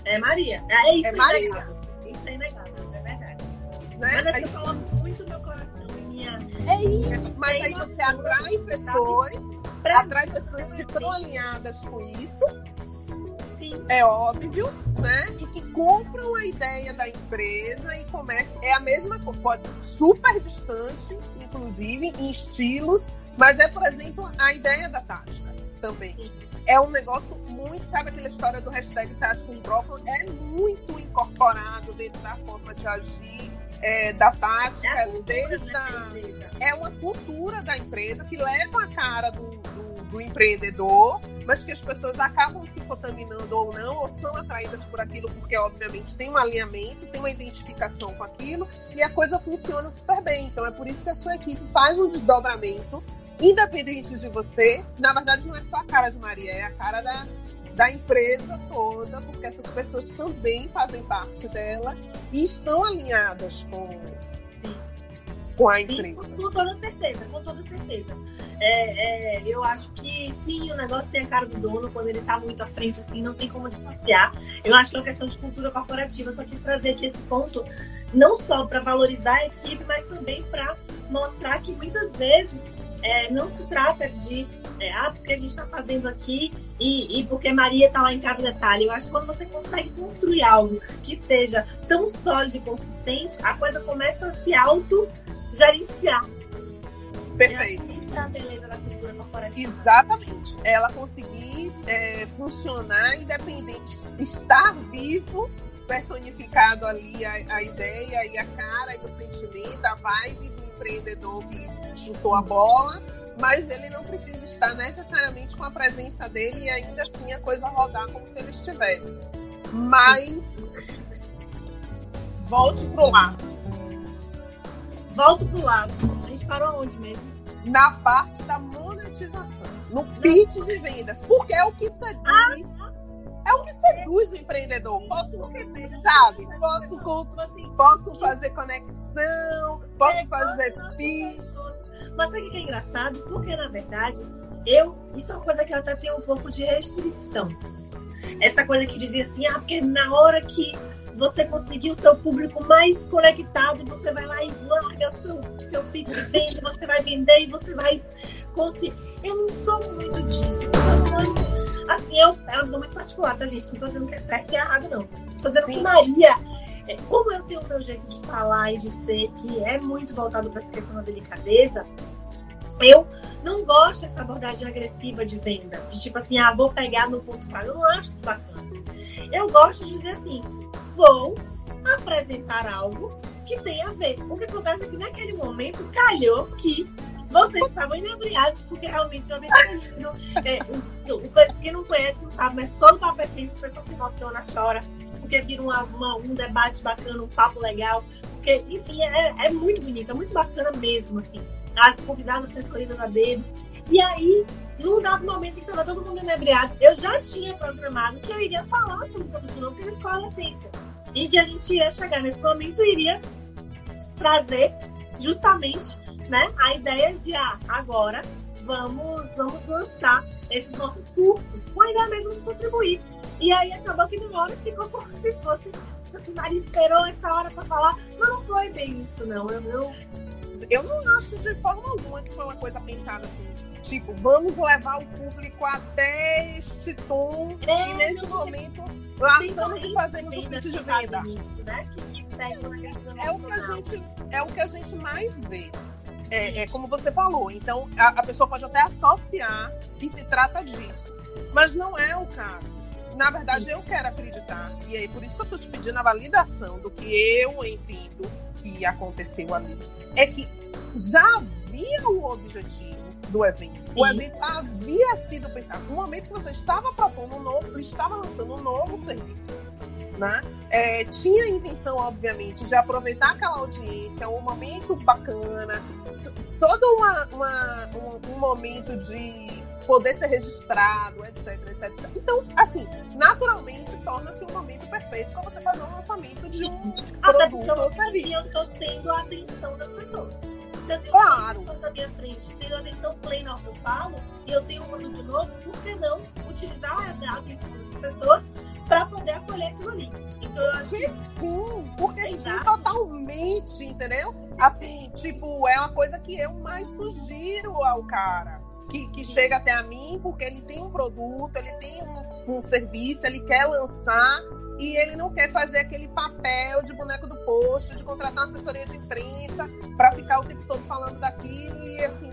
Speaker 3: é Maria. É isso
Speaker 2: é Maria.
Speaker 3: Isso é inegável, é verdade. Né? Mas é que eu falo muito meu coração e minha.
Speaker 2: É isso. Mas aí você atrai pessoas, atrai pessoas que estão alinhadas com isso é óbvio, né? E que compram a ideia da empresa e começam. É a mesma coisa, super distante, inclusive, em estilos, mas é, por exemplo, a ideia da tática também. É um negócio muito, sabe aquela história do hashtag Táticos Brócolis? É muito incorporado dentro da forma de agir é, da tática, é desde a, é uma cultura da empresa que leva a cara do, do do empreendedor, mas que as pessoas acabam se contaminando ou não, ou são atraídas por aquilo, porque obviamente tem um alinhamento, tem uma identificação com aquilo, e a coisa funciona super bem. Então é por isso que a sua equipe faz um desdobramento, independente de você. Na verdade, não é só a cara de Maria, é a cara da, da empresa toda, porque essas pessoas também fazem parte dela e estão alinhadas com, com a empresa. Sim,
Speaker 3: com, com, toda certeza, com toda certeza. É, é, eu acho que sim, o negócio tem a cara do dono, quando ele está muito à frente, assim, não tem como dissociar. Eu acho que é uma questão de cultura corporativa. Só quis trazer aqui esse ponto, não só para valorizar a equipe, mas também para mostrar que muitas vezes é, não se trata de é, ah, porque a gente está fazendo aqui e, e porque Maria está lá em cada detalhe. Eu acho que quando você consegue construir algo que seja tão sólido e consistente, a coisa começa a se auto-gerenciar.
Speaker 2: Perfeito.
Speaker 3: Isso é a beleza da cultura corporativa.
Speaker 2: Exatamente. Ela conseguir é, funcionar independente, estar vivo personificado ali a, a, ideia e a cara e o sentimento, a vibe do empreendedor que chutou a bola, mas ele não precisa estar necessariamente com a presença dele e ainda assim a coisa rodar como se ele estivesse. Mas volte pro laço.
Speaker 3: Volto pro laço. A gente parou onde mesmo?
Speaker 2: Na parte da monetização, no pitch de vendas, porque é o que seduz. Ah, é o que seduz o empreendedor. Posso, sabe? Posso, posso fazer conexão, posso é, fazer PIN.
Speaker 3: Mas sabe o que é engraçado? Porque, na verdade, eu. Isso é uma coisa que eu até tenho um pouco de restrição. Essa coisa que dizia assim, ah, porque na hora que você conseguir o seu público mais conectado, você vai lá e larga seu, seu pitch de venda, você vai vender e você vai conseguir. Eu não sou muito disso. Não Assim, eu, é uma visão muito particular, tá, gente? Não tô dizendo que é certo e é errado, não. Tô dizendo Sim. que Maria, é, como eu tenho o meu jeito de falar e de ser, que é muito voltado para essa questão da delicadeza, eu não gosto dessa abordagem agressiva de venda, de tipo assim, ah, vou pegar no ponto fraco. Eu não acho bacana. Eu gosto de dizer assim, vou apresentar algo que tem a ver. O que acontece é que naquele momento calhou que vocês estavam inebriados, porque realmente é lindo. É, quem não conhece não sabe, mas todo papo é assim, a pessoa se emociona, chora, porque vira uma, uma, um debate bacana, um papo legal. Porque, enfim, é, é muito bonito, é muito bacana mesmo, assim. As convidadas são escolhidas a dedo. E aí, num dado momento em que estava todo mundo inebriado, eu já tinha programado que eu iria falar sobre o produto novo, que é a essência. E que a gente ia chegar nesse momento e iria trazer justamente né, a ideia de ah, agora vamos, vamos lançar esses nossos cursos, com a ideia mesmo de contribuir. E aí acabou que na hora ficou como se fosse, tipo assim, Maria esperou essa hora para falar, mas não foi bem isso, não. Eu, eu,
Speaker 2: eu não acho de forma alguma que foi uma coisa pensada assim. Tipo, vamos levar o público até este tom é, e nesse momento laçamos e fazemos o pitch de venda. Nisso, né? que, que é, o que a gente, é o que a gente mais vê. É, é, como você falou. Então, a, a, pessoa pode até associar que se trata disso. Mas não é o caso. Na verdade, eu quero acreditar, e é por isso que eu estou te pedindo a validação do que eu entendo que aconteceu ali. É que já havia o objetivo do evento. O evento havia sido pensado. No momento que você estava propondo um novo, estava lançando um novo serviço. Né? É, tinha a intenção, obviamente, de aproveitar aquela audiência, um momento bacana, todo uma, uma, um, um, momento de poder ser registrado, etc, etc. Então, assim, naturalmente torna-se um momento perfeito para você fazer um lançamento de um Até produto ou serviço.
Speaker 3: eu tô tendo a atenção das pessoas. Se eu tenho
Speaker 2: claro.
Speaker 3: pessoas na minha frente, tendo a atenção plena ao que eu falo, e eu tenho um produto novo, por que não utilizar a atenção dessas pessoas para poder acolher aquilo ali. Então eu acho que
Speaker 2: sim, porque Exato. sim, totalmente, entendeu? Assim, tipo, é uma coisa que eu mais sugiro ao cara. Que, que chega até a mim porque ele tem um produto, ele tem um, um serviço, ele quer lançar e ele não quer fazer aquele papel de boneco do posto, de contratar uma assessoria de imprensa para ficar o tempo todo falando daquilo e assim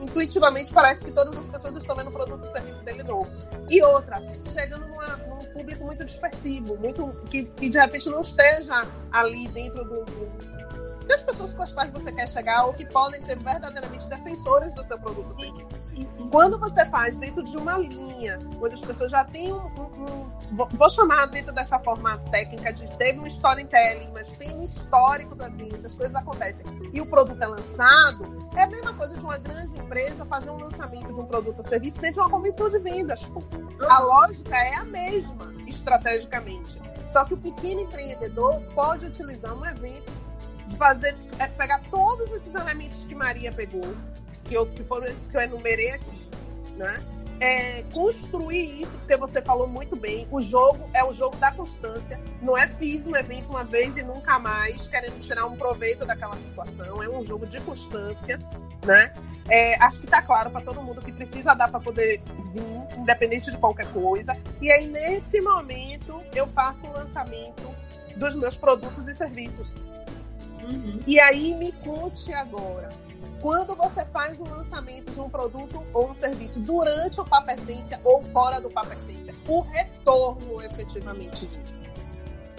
Speaker 2: intuitivamente parece que todas as pessoas estão vendo o produto e serviço dele novo. E outra, chegando numa, num público muito dispersivo, muito que, que de repente não esteja ali dentro do, do das pessoas com as quais você quer chegar ou que podem ser verdadeiramente defensores do seu produto ou serviço. Quando você faz dentro de uma linha, onde as pessoas já têm um, um, um, vou chamar dentro dessa forma técnica de teve um storytelling, mas tem um histórico da vida, as coisas acontecem, e o produto é lançado, é a mesma coisa de uma grande empresa fazer um lançamento de um produto ou serviço dentro de uma convenção de vendas. A lógica é a mesma, estrategicamente. Só que o pequeno empreendedor pode utilizar um evento fazer, é, pegar todos esses elementos que Maria pegou, que, eu, que foram esses que eu enumerei aqui, né? É, construir isso, porque você falou muito bem, o jogo é o jogo da constância, não é fiz um evento uma vez e nunca mais, querendo tirar um proveito daquela situação, é um jogo de constância, né? É, acho que está claro para todo mundo que precisa dar para poder vir, independente de qualquer coisa. E aí, nesse momento, eu faço o um lançamento dos meus produtos e serviços. Uhum. E aí, me conte agora quando você faz um lançamento de um produto ou um serviço durante o Papo Essência ou fora do Papo Essência, o retorno efetivamente disso.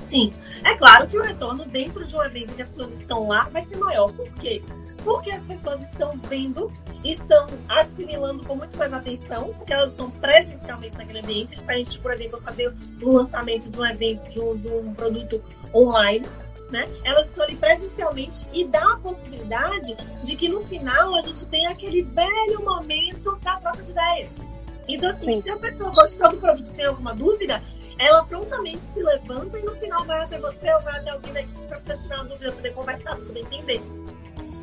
Speaker 3: Sim, é claro que o retorno dentro de um evento que as pessoas estão lá vai ser maior. Por quê? Porque as pessoas estão vendo, estão assimilando com muito mais atenção, porque elas estão presencialmente naquele ambiente, diferente por exemplo, fazer um lançamento de um evento, de um, de um produto online né? Elas estão ali presencialmente e dá a possibilidade de que no final a gente tenha aquele velho momento da troca de ideias. Então, assim, Sim. se a pessoa gostou do produto tem alguma dúvida, ela prontamente se levanta e no final vai até você ou vai até alguém daqui para tirar uma dúvida, poder conversar, poder entender.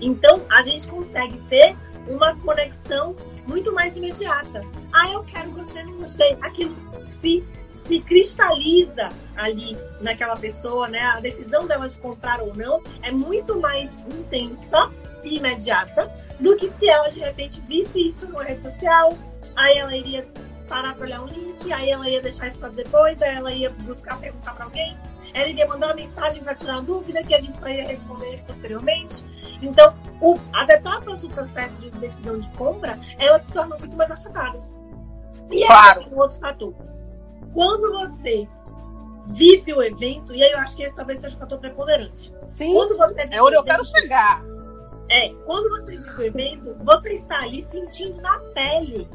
Speaker 3: Então, a gente consegue ter uma conexão muito mais imediata. Ah, eu quero, gostei, não gostei. Aquilo se se cristaliza ali naquela pessoa, né? A decisão dela de comprar ou não é muito mais intensa e imediata do que se ela de repente visse isso numa rede social, aí ela iria parar para olhar um link, aí ela ia deixar isso para depois, aí ela ia buscar perguntar para alguém, ela iria mandar uma mensagem para tirar uma dúvida que a gente só ia responder posteriormente. Então, o, as etapas do processo de decisão de compra, elas se tornam muito mais achatadas. E claro. aí, um outro fator quando você vive o evento, e aí eu acho que esse talvez seja o fator preponderante.
Speaker 2: Sim, quando você é onde eu quero chegar.
Speaker 3: É, quando você vive o evento, você está ali sentindo na pele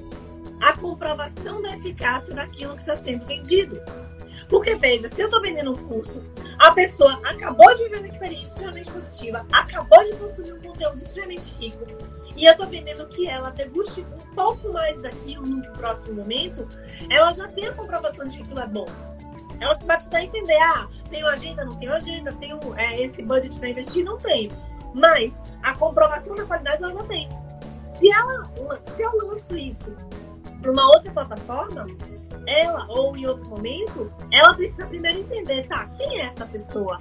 Speaker 3: a comprovação da eficácia daquilo que está sendo vendido. Porque, veja, se eu estou vendendo um curso, a pessoa acabou de viver uma experiência extremamente positiva, acabou de consumir um conteúdo extremamente rico, e eu estou vendendo que ela deguste um pouco mais daquilo no próximo momento, ela já tem a comprovação de que aquilo é bom. Ela vai precisar entender, ah, tenho agenda, não tenho agenda, tenho é, esse budget para investir, não tenho. Mas a comprovação da qualidade ela não tem. Se, ela, se eu lanço isso para uma outra plataforma, ela, ou em outro momento, ela precisa primeiro entender, tá, quem é essa pessoa?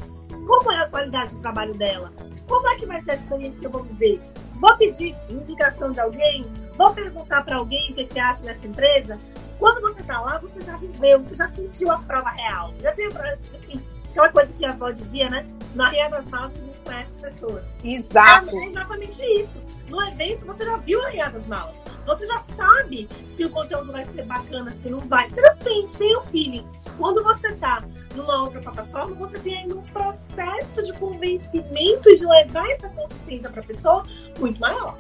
Speaker 3: Como é a qualidade do trabalho dela? Como é que vai ser a experiência que eu vou viver? Vou pedir indicação de alguém? Vou perguntar para alguém o que, que acha dessa empresa? Quando você tá lá, você já viveu, você já sentiu a prova real. Já tem assim, aquela coisa que a avó dizia, né? Na Ria das Malas a gente conhece pessoas.
Speaker 2: Exato.
Speaker 3: É exatamente isso. No evento, você já viu a Ria das Malas. Você já sabe se o conteúdo vai ser bacana, se não vai. Você já sente, tem o feeling. Quando você tá numa outra plataforma, você tem ainda um processo de convencimento e de levar essa consistência para a pessoa muito maior.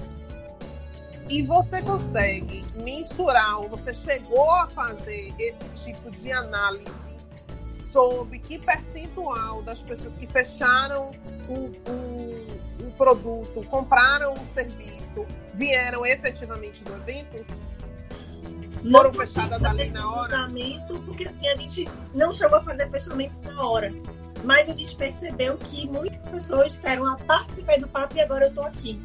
Speaker 2: E você consegue mensurar, ou você chegou a fazer esse tipo de análise sobre que percentual das pessoas que fecharam o, produto, compraram o serviço, vieram efetivamente do evento?
Speaker 3: Foram fechadas ali na hora? Porque assim, a gente não chegou a fazer fechamentos na hora. Mas a gente percebeu que muitas pessoas disseram, ah, participei do papo e agora eu tô aqui.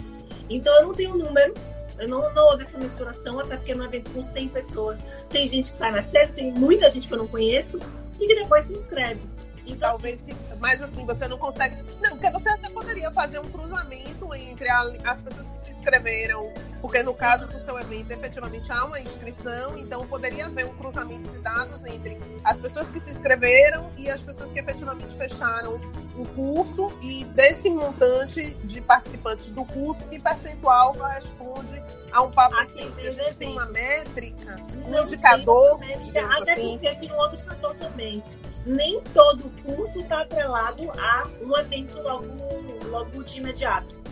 Speaker 3: Então eu não tenho número, eu não, não houve essa misturação, até porque no evento com 100 pessoas tem gente que sai mais cedo, tem muita gente que eu não conheço, e depois se inscreve.
Speaker 2: Então, Talvez, se, mas assim, você não consegue. Não, porque você até poderia fazer um cruzamento entre a, as pessoas que se inscreveram, porque no caso do seu evento, efetivamente há uma inscrição, então poderia haver um cruzamento de dados entre as pessoas que se inscreveram e as pessoas que efetivamente fecharam o curso, e desse montante de participantes do curso, que percentual corresponde a um papo assim? A gente tem uma métrica, um
Speaker 3: não
Speaker 2: indicador.
Speaker 3: Métrica, até
Speaker 2: assim.
Speaker 3: porque tem um outro fator também nem todo curso está atrelado a um evento logo, logo de imediato.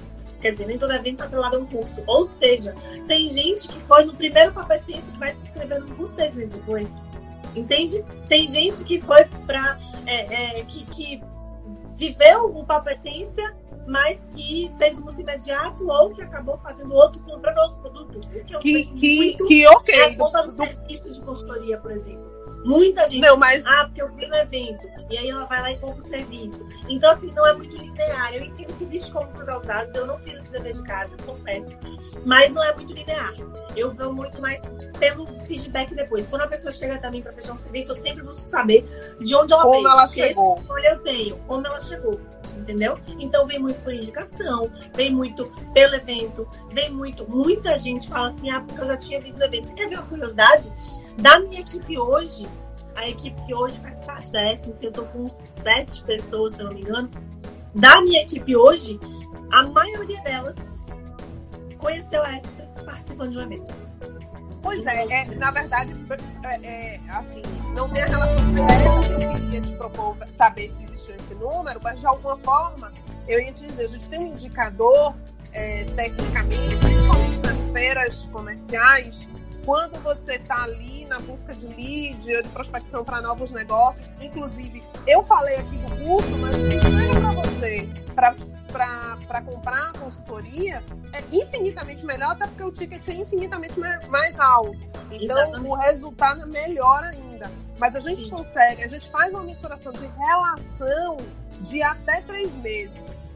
Speaker 3: Quer dizer, nem todo evento está atrelado a um curso. Ou seja, tem gente que foi no primeiro Papai Ciência que vai se inscrever no curso seis meses depois. Entende? Tem gente que foi para. É, é, que, que viveu o Papo Essência, mas que fez um curso imediato ou que acabou fazendo outro, comprando outro produto. Que eu
Speaker 2: Que- que-
Speaker 3: muito
Speaker 2: que ok.
Speaker 3: é a conta do serviço de consultoria, por exemplo. Muita gente.
Speaker 2: Não, mas-
Speaker 3: Ah, porque eu vi no evento. E aí ela vai lá e compra o serviço. Então, assim, não é muito linear. Eu entendo que existe como cruzar os dados. Eu não fiz esse dever de casa, confesso. Mas não é muito linear. Eu vou muito mais pelo feedback depois. Quando a pessoa chega também para fechar um serviço, eu sempre busco saber de onde ela
Speaker 2: Como
Speaker 3: veio.
Speaker 2: ela
Speaker 3: porque esse
Speaker 2: chegou.
Speaker 3: controle eu tenho, como ela chegou. Entendeu? Então vem muito por indicação, vem muito pelo evento, vem muito. Muita gente fala assim: ah, porque eu já tinha vindo no evento. Você quer ver uma curiosidade? Da minha equipe hoje, a equipe que hoje faz parte da Essence, eu tô com sete pessoas, se eu não me engano. Da minha equipe hoje, a maioria delas conheceu a Essence participando de um evento.
Speaker 2: Pois é, é, na verdade, é, é, assim, não tem a relação direta que eu queria te propor saber se existiu esse número, mas de alguma forma, eu ia te dizer, a gente tem um indicador, é, tecnicamente, principalmente nas feiras comerciais, quando você está ali na busca de lead, de prospecção para novos negócios, inclusive, eu falei aqui do curso, mas se chega para você para comprar a consultoria, é infinitamente melhor, até porque o ticket é infinitamente ma- mais alto. Então,
Speaker 3: Exatamente.
Speaker 2: o resultado é melhor ainda. Mas a gente consegue, a gente faz uma mensuração de relação de até três meses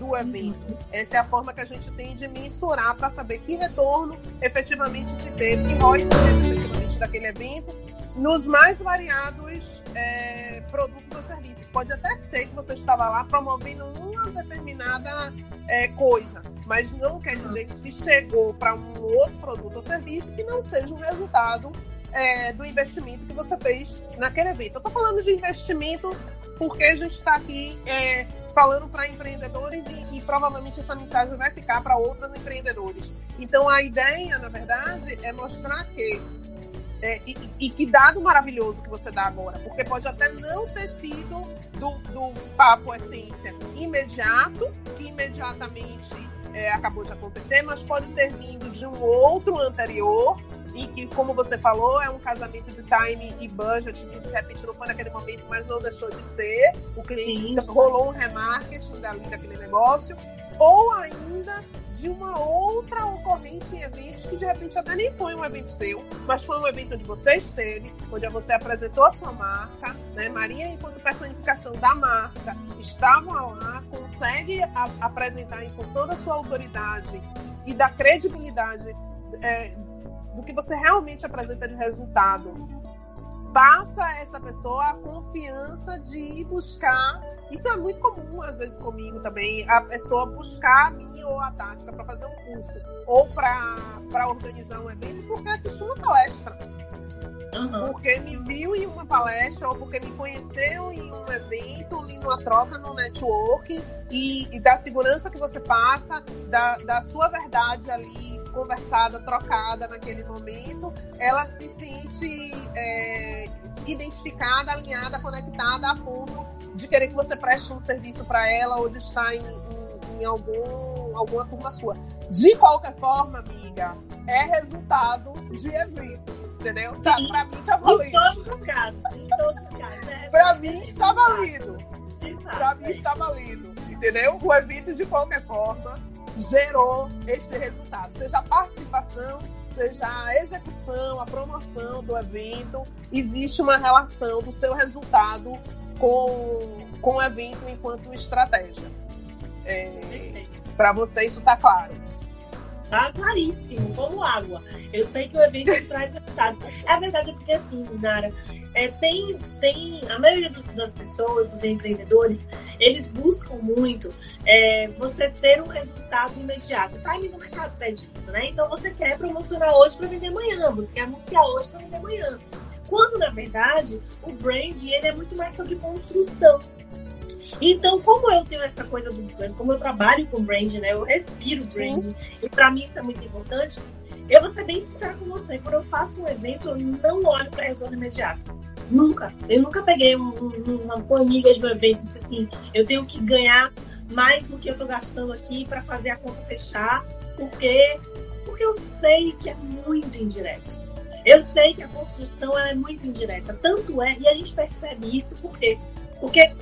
Speaker 2: do evento. Essa é a forma que a gente tem de mensurar para saber que retorno efetivamente se teve, que ROI se teve efetivamente daquele evento, nos mais variados é, produtos ou serviços. Pode até ser que você estava lá promovendo uma determinada é, coisa, mas não quer dizer que se chegou para um outro produto ou serviço que não seja um resultado é, do investimento que você fez naquele evento. Eu estou falando de investimento porque a gente está aqui é, falando para empreendedores e, e provavelmente essa mensagem vai ficar para outros empreendedores. Então a ideia, na verdade, é mostrar que é, e, e que dado maravilhoso que você dá agora, porque pode até não ter sido do, do papo essência imediato, que imediatamente é, acabou de acontecer, mas pode ter vindo de um outro anterior, e que, como você falou, é um casamento de time e budget, que de repente não foi naquele momento, mas não deixou de ser. O cliente
Speaker 3: Sim.
Speaker 2: rolou um remarketing dali daquele negócio, ou ainda de uma outra ocorrência em eventos que de repente até nem foi um evento seu, mas foi um evento onde você esteve, onde você apresentou a sua marca, né? Maria, enquanto personificação da marca, estava lá, consegue a- apresentar em função da sua autoridade e da credibilidade é, do que você realmente apresenta de resultado. Passa a essa pessoa a confiança de buscar. Isso é muito comum, às vezes, comigo também. A pessoa buscar a mim ou a tática para fazer um curso ou para organizar um evento porque assistiu uma palestra. Porque me viu em uma palestra ou porque me conheceu em um evento, em uma troca no network e, e da segurança que você passa, da, da sua verdade ali conversada, trocada naquele momento, ela se sente é, identificada, alinhada, conectada a ponto de querer que você preste um serviço para ela ou de estar em, em, em algum, alguma turma sua. De qualquer forma, amiga, é resultado de evento, entendeu? Tá, pra mim tá
Speaker 3: Em
Speaker 2: valendo.
Speaker 3: todos os casos, em todos os casos. É
Speaker 2: Pra mim está
Speaker 3: fato,
Speaker 2: Pra mim
Speaker 3: é.
Speaker 2: está válido, entendeu? O evento, de qualquer forma, gerou este resultado. Seja a participação, seja a execução, a promoção do evento, existe uma relação do seu resultado com, com o evento enquanto estratégia. É, Para você isso tá claro.
Speaker 3: Tá claríssimo, como água. Eu sei que o evento (laughs) traz resultados. A verdade é porque, assim, Nara, é, tem, tem a maioria dos- das pessoas, dos empreendedores, eles buscam muito é, você ter um resultado imediato. O time no mercado pede isso, né? Então você quer promocionar hoje para vender amanhã, você quer anunciar hoje para vender amanhã. Quando, na verdade, o brand ele é muito mais sobre construção. Então, como eu tenho essa coisa do como eu trabalho com brand, né? Eu respiro brand, e pra mim isso é muito importante. Eu vou ser bem sincera com você, quando eu faço um evento, eu não olho para retorno imediato. Nunca. Eu nunca peguei um, um, uma planilha de um evento e disse assim, eu tenho que ganhar mais do que eu tô gastando aqui para fazer a conta fechar, porque porque eu sei que é muito indireto. Eu sei que a construção é muito indireta. Tanto é, e a gente percebe isso por quê? Porque,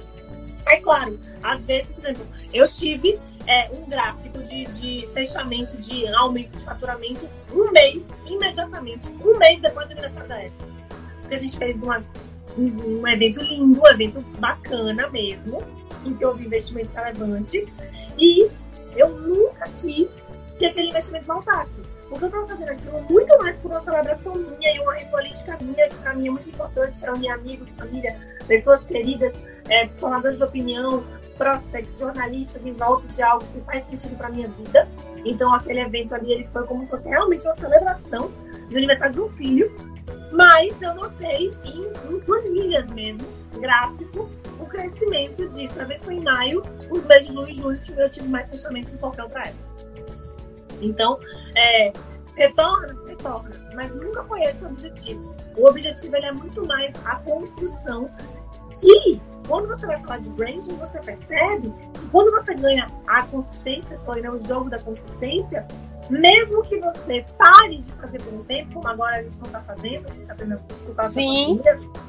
Speaker 3: é claro, às vezes, por exemplo, eu tive é, um gráfico de, de fechamento, de aumento de faturamento, um mês, imediatamente, um mês depois do aniversário da Essence. Porque a gente fez uma, um, um evento lindo, um evento bacana mesmo, em que houve investimento relevante, e eu nunca quis que aquele investimento voltasse. Porque eu estava fazendo aquilo muito mais por uma celebração minha e uma ritualística minha, que para mim é muito importante, reunir amigos, família, pessoas queridas, é, formadores de opinião, prospects, jornalistas em volta de algo que faz sentido para minha vida. Então aquele evento ali ele foi como se fosse realmente uma celebração do aniversário de um filho. Mas eu notei em, em planilhas mesmo, gráfico, o crescimento disso. O evento foi em maio, os meses de junho e julho eu tive mais fechamento do que qualquer outra época. Então, é, retorna, retorna, mas nunca foi esse o objetivo. O objetivo ele é muito mais a construção que, quando você vai falar de branding, você percebe que quando você ganha a consistência, foi né, o jogo da consistência, mesmo que você pare de fazer por um tempo, como agora a gente não está fazendo, tá por causa
Speaker 2: Sim.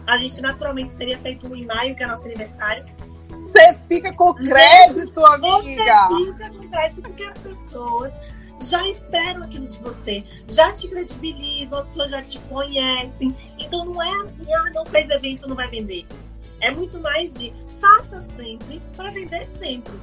Speaker 3: a gente naturalmente teria feito um em maio, que é nosso aniversário.
Speaker 2: Você fica com crédito, amiga!
Speaker 3: Você fica com crédito porque as pessoas já esperam aquilo de você, já te credibilizam, as pessoas já te conhecem. Então não é assim, ah, não fez evento, não vai vender. É muito mais de faça sempre para vender sempre.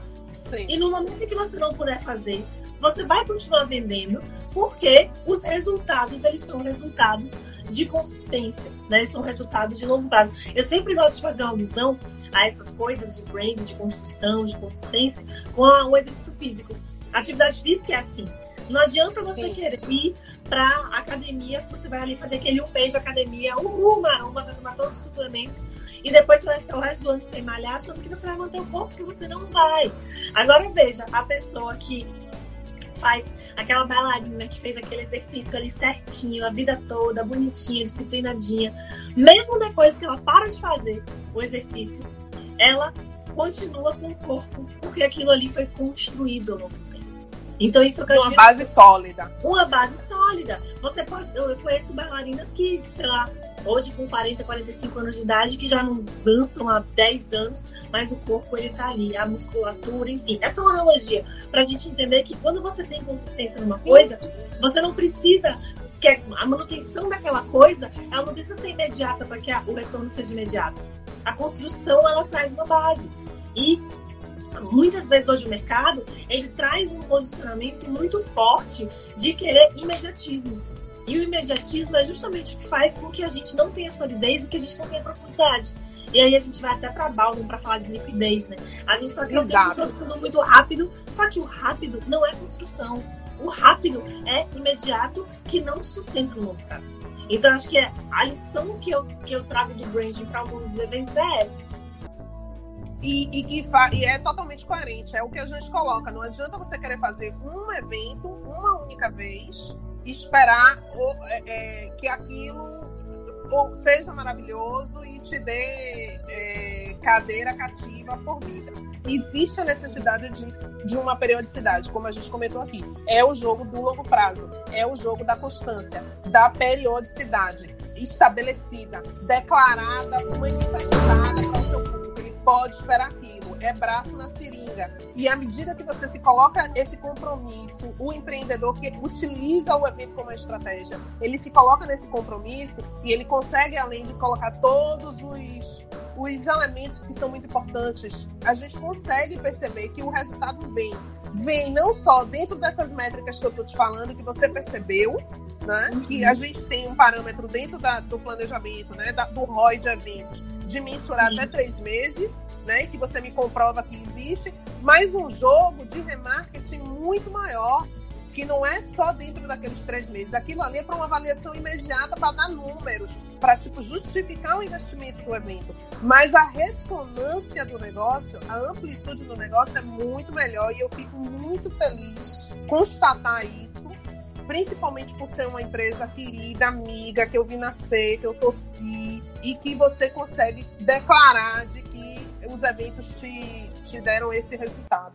Speaker 2: Sim.
Speaker 3: E no momento em que você não puder fazer, você vai continuar vendendo, porque os resultados, eles são resultados de consistência, né? Eles são resultados de longo prazo. Eu sempre gosto de fazer uma alusão a essas coisas de brand, de construção, de consistência, com o exercício físico. A atividade física é assim. Não adianta você
Speaker 2: Sim.
Speaker 3: querer ir pra academia, você vai ali fazer aquele um mês de academia, uhul, maromba, vai tomar todos os suplementos, e depois você vai ficar o resto do ano sem malhar, achando que você vai manter o corpo, que você não vai. Agora veja, a pessoa que faz aquela bailarina que fez aquele exercício ali certinho, a vida toda, bonitinha, disciplinadinha, mesmo depois que ela para de fazer o exercício, ela continua com o corpo, porque aquilo ali foi construído ao longo. Então isso eu
Speaker 2: Uma base sólida.
Speaker 3: uma base sólida. Você pode. Eu conheço bailarinas que, sei lá, hoje com 40, 45 anos de idade, que já não dançam há 10 anos, mas o corpo ele tá ali, a musculatura, enfim. Essa é uma analogia pra gente entender que quando você tem consistência numa coisa, você não precisa. Que a manutenção daquela coisa, ela não precisa ser imediata para que o retorno seja imediato. A construção, ela traz uma base. E muitas vezes hoje o mercado ele traz um posicionamento muito forte de querer imediatismo. E o imediatismo é justamente o que faz com que a gente não tenha solidez e que a gente não tenha profundidade. E aí a gente vai até para Baldwin para falar de liquidez, né? A gente quer
Speaker 2: Exato.
Speaker 3: sempre tudo muito rápido, só que o rápido não é construção. O rápido é imediato que não sustenta no longo prazo. Então acho que é a lição que eu, que eu trago do branding para o mundo dos eventos é essa.
Speaker 2: E, e, que e é totalmente coerente. É o que a gente coloca. Não adianta você querer fazer um evento uma única vez esperar é, é, que aquilo ou seja maravilhoso e te dê é, cadeira cativa por vida. Existe a necessidade de, de uma periodicidade, como a gente comentou aqui. É o jogo do longo prazo, é o jogo da constância, da periodicidade estabelecida, declarada, manifestada para o seu pode esperar aquilo, é braço na seringa. E à medida que você se coloca esse compromisso, o empreendedor que utiliza o evento como estratégia, ele se coloca nesse compromisso e ele consegue, além de colocar todos os, os elementos que são muito importantes, a gente consegue perceber que o resultado vem. Vem não só dentro dessas métricas que eu estou te falando, que você percebeu, né? Que a gente tem um parâmetro dentro da- do planejamento, né? Da- do ROI de eventos, de mensurar até três meses, né? Que você me comprova que existe, mas um jogo de remarketing muito maior, que não é só dentro daqueles três meses. Aquilo ali é para uma avaliação imediata, para dar números, para tipo, justificar o investimento do evento. Mas a ressonância do negócio, a amplitude do negócio é muito melhor e eu fico muito feliz constatar isso principalmente por ser uma empresa querida, amiga, que eu vi nascer, que eu torci e que você consegue declarar de que os eventos te, te deram esse resultado.